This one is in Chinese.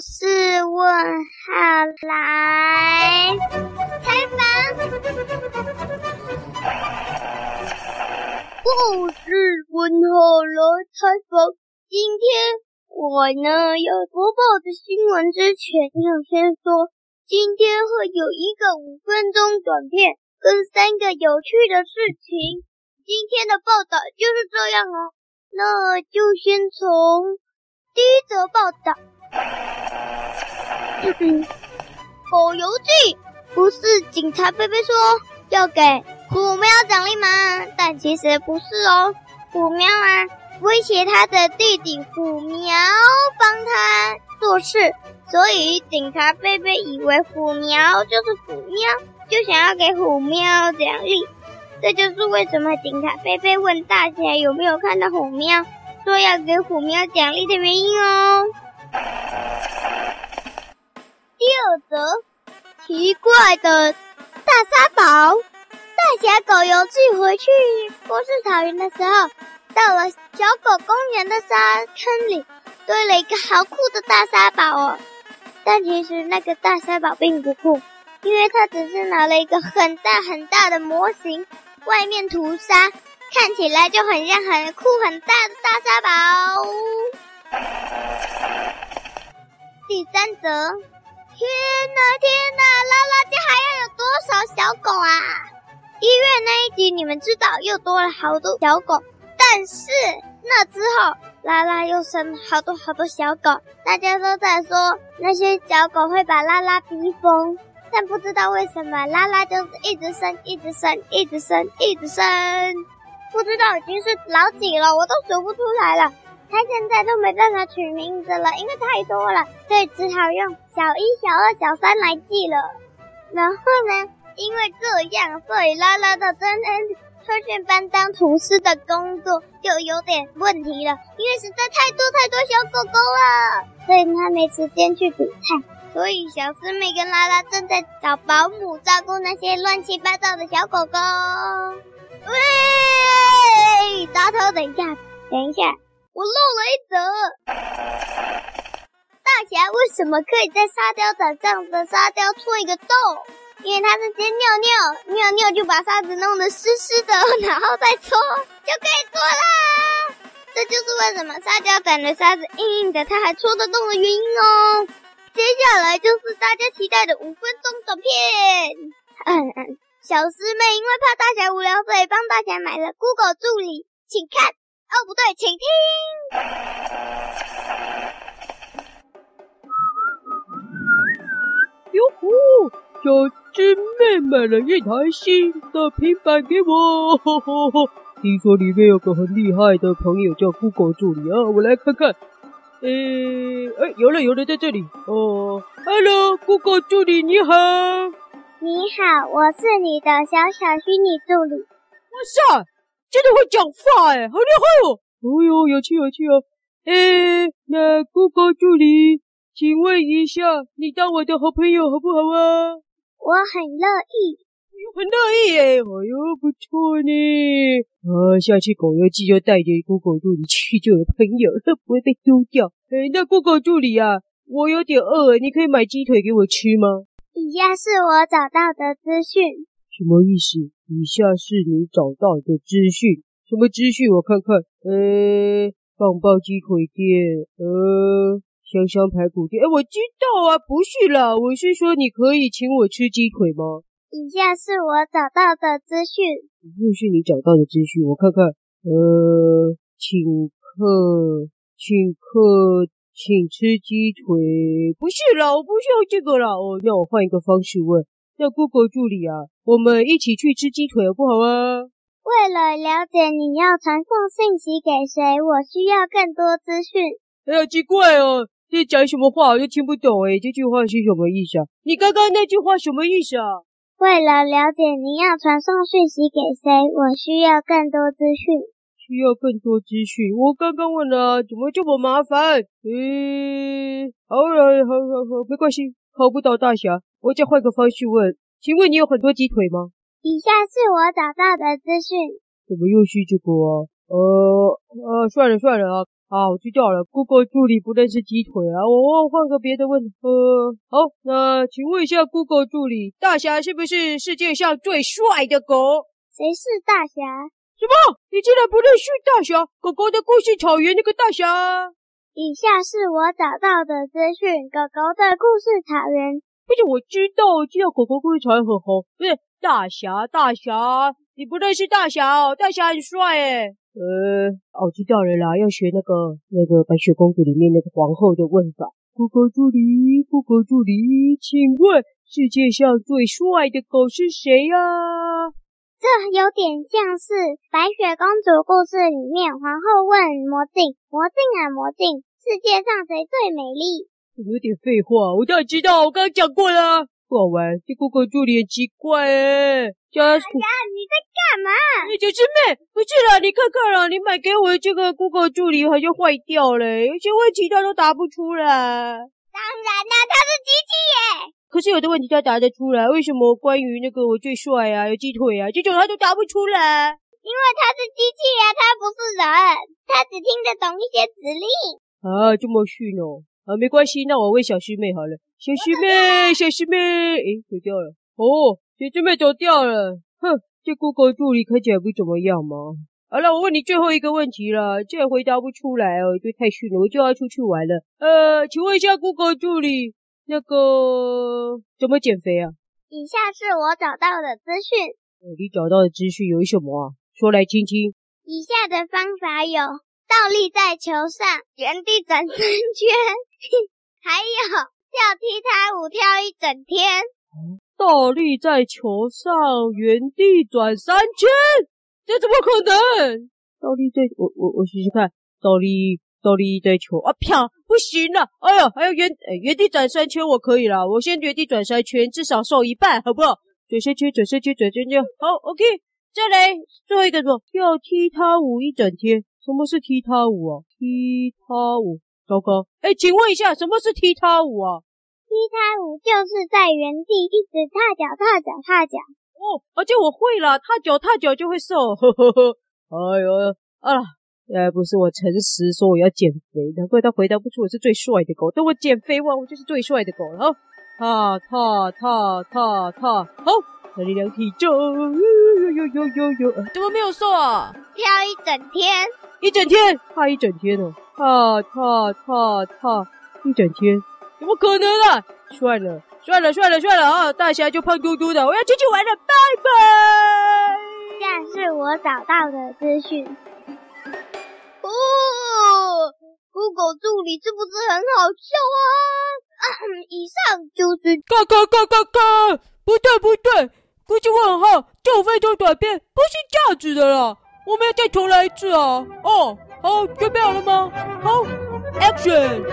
事问号来采访。故事问号来采访。今天我呢要播报的新闻之前，要先说，今天会有一个五分钟短片跟三个有趣的事情。今天的报道就是这样哦，那就先从第一则报道。狗游记不是警察贝贝说要给虎喵奖励吗？但其实不是哦，虎喵啊威胁他的弟弟虎苗帮他做事，所以警察贝贝以为虎苗就是虎喵，就想要给虎喵奖励。这就是为什么警察贝贝问大侠有没有看到虎喵，说要给虎喵奖励的原因哦。第二则，奇怪的大沙堡。大侠狗游记回去波士草原的时候，到了小狗公园的沙坑里，堆了一个好酷的大沙堡哦。但其实那个大沙堡并不酷，因为它只是拿了一个很大很大的模型，外面涂沙，看起来就很像很酷很大的大沙堡。第三则，天哪天哪，拉拉家还要有多少小狗啊？一月那一集你们知道又多了好多小狗，但是那之后拉拉又生了好多好多小狗，大家都在说那些小狗会把拉拉逼疯，但不知道为什么拉拉就是一直生，一直生，一直生，一直生，不知道已经是老几了，我都数不出来了。他现在都没办法取名字了，因为太多了，所以只好用小一、小二、小三来记了。然后呢，因为这样，所以拉拉的真人特训班当厨师的工作就有点问题了，因为实在太多太多小狗狗了，所以他没时间去煮菜。所以小师妹跟拉拉正在找保姆照顾那些乱七八糟的小狗狗。喂，大头，等一下，等一下。我漏了一则，大侠为什么可以在沙雕场上的沙雕戳一个洞？因为他是先尿尿，尿尿就把沙子弄得湿湿的，然后再戳就可以戳啦。这就是为什么沙雕场的沙子硬硬的，它还戳得动的原因哦。接下来就是大家期待的五分钟短片。嗯嗯，小师妹因为怕大侠无聊，所以帮大侠买了 Google 助理，请看。哦，不对，请听。哟呼，小师妹买了一台新的平板给我，呵呵呵。听说里面有个很厉害的朋友叫 Google 助理啊，我来看看。诶，哎，有了有了，在这里。哦，Hello，Google 助理你好。你好，我是你的小小虚拟助理。哇塞！真的会讲话哎，好厉害哦！哦哟，有趣有趣哦！哎，那 Google 助理，请问一下，你当我的好朋友好不好啊？我很乐意，很乐意哎，哎呦，不错呢！啊，下次狗游记就带着 Google 助理去就有朋友，不会被丢掉。哎，那 Google 助理啊，我有点饿，你可以买鸡腿给我吃吗？以下是我找到的资讯。什么意思？以下是你找到的资讯。什么资讯？我看看。呃，棒棒鸡腿店，呃，香香排骨店。哎，我知道啊，不是啦，我是说你可以请我吃鸡腿吗？以下是我找到的资讯。又是你找到的资讯，我看看。呃，请客，请客，请吃鸡腿。不是啦，我不需要这个啦。哦，那我换一个方式问。叫 Google 助理啊，我们一起去吃鸡腿好不好啊？为了了解你要传送信息给谁，我需要更多资讯。哎呀，奇怪哦，这讲什么话我就听不懂哎，这句话是什么意思啊？你刚刚那句话什么意思啊？为了了解你要传送讯息给谁，我需要更多资讯。需要更多资讯？我刚刚问了，怎么这么麻烦？嗯，好了，好好好，没关系。考不到大侠，我再换个方式问，请问你有很多鸡腿吗？以下是我找到的资讯。怎么又是这个啊？呃呃，算了算了啊，好，我知道了。Google 助理不认识鸡腿啊，我换个别的问。呃，好，那请问一下 Google 助理，大侠是不是世界上最帅的狗？谁是大侠？什么？你竟然不认识大侠？狗狗的故事草原那个大侠？以下是我找到的资讯：狗狗的故事草原。不是，我知道，我知道狗狗故事草原很红。不是大侠，大侠，你不认识大侠哦？大侠很帅诶。呃，哦知道了啦，要学那个那个白雪公主里面那个皇后的问法。Google 助理，Google 助理，请问世界上最帅的狗是谁呀？这有点像是白雪公主故事里面，皇后问魔镜：“魔镜啊，魔镜，世界上谁最美丽？”有点废话，我当然知道，我刚刚讲过了。不好玩，这 Google 助理很奇怪哎。家哎呀，你在干嘛？你小师妹，不是啦，你看看啦，你买给我的这个 Google 助理好像坏掉了，有些问题他都答不出来。当然啦，他是机器耶。可是有的问题他答得出来，为什么关于那个我最帅啊，有鸡腿啊，这种他都答不出来？因为他是机器呀，他不是人，他只听得懂一些指令。啊，这么逊哦。啊，没关系，那我问小师妹好了。小师妹，小师妹，诶，走掉了。哦，小师妹走掉了。哼，这 Google 助理看起来不怎么样嘛。好了，我问你最后一个问题了，既然回答不出来哦，就太逊了，我就要出去玩了。呃，请问一下 Google 助理，那个怎么减肥啊？以下是我找到的资讯。哦，你找到的资讯有什么啊？说来听听。以下的方法有。倒立在球上原地转三圈，还有跳踢踏舞跳一整天。倒立在球上原地转三圈，这怎么可能？倒立在，我我我试试看，倒立倒立在球啊，啪，不行了！哎呀，还有原原地转三圈，我可以了。我先原地转三圈，至少瘦一半，好不好？转三圈，转三圈，转三圈，好，OK。再来最后一个什么？跳踢踏舞一整天。什么是踢踏舞啊？踢踏舞，糟糕！哎，请问一下，什么是踢踏舞啊？踢踏舞就是在原地一直踏脚、踏脚、踏脚。哦，而且我会了，踏脚、踏脚就会瘦。呵呵呵。哎呦啊！呃，不是我诚实说我要减肥，难怪他回答不出我是最帅的狗。等我减肥完，我就是最帅的狗。了，踏踏踏踏踏，好。那力量体重，呦呦呦呦呦，怎么没有瘦啊？跳一整天，一整天，踏一整天哦，踏踏踏踏一整天，怎么可能啊？算了算了算了算了啊！大侠就胖嘟嘟的，我要出去玩了，拜拜。这是我找到的资讯。酷狗助理是不是很好笑啊？以上就是嘎嘎嘎嘎嘎，不对不对。估计问号，就非洲短片不是这样子的啦，我们要再重来一次啊！哦，好，准备好了吗？好，Action！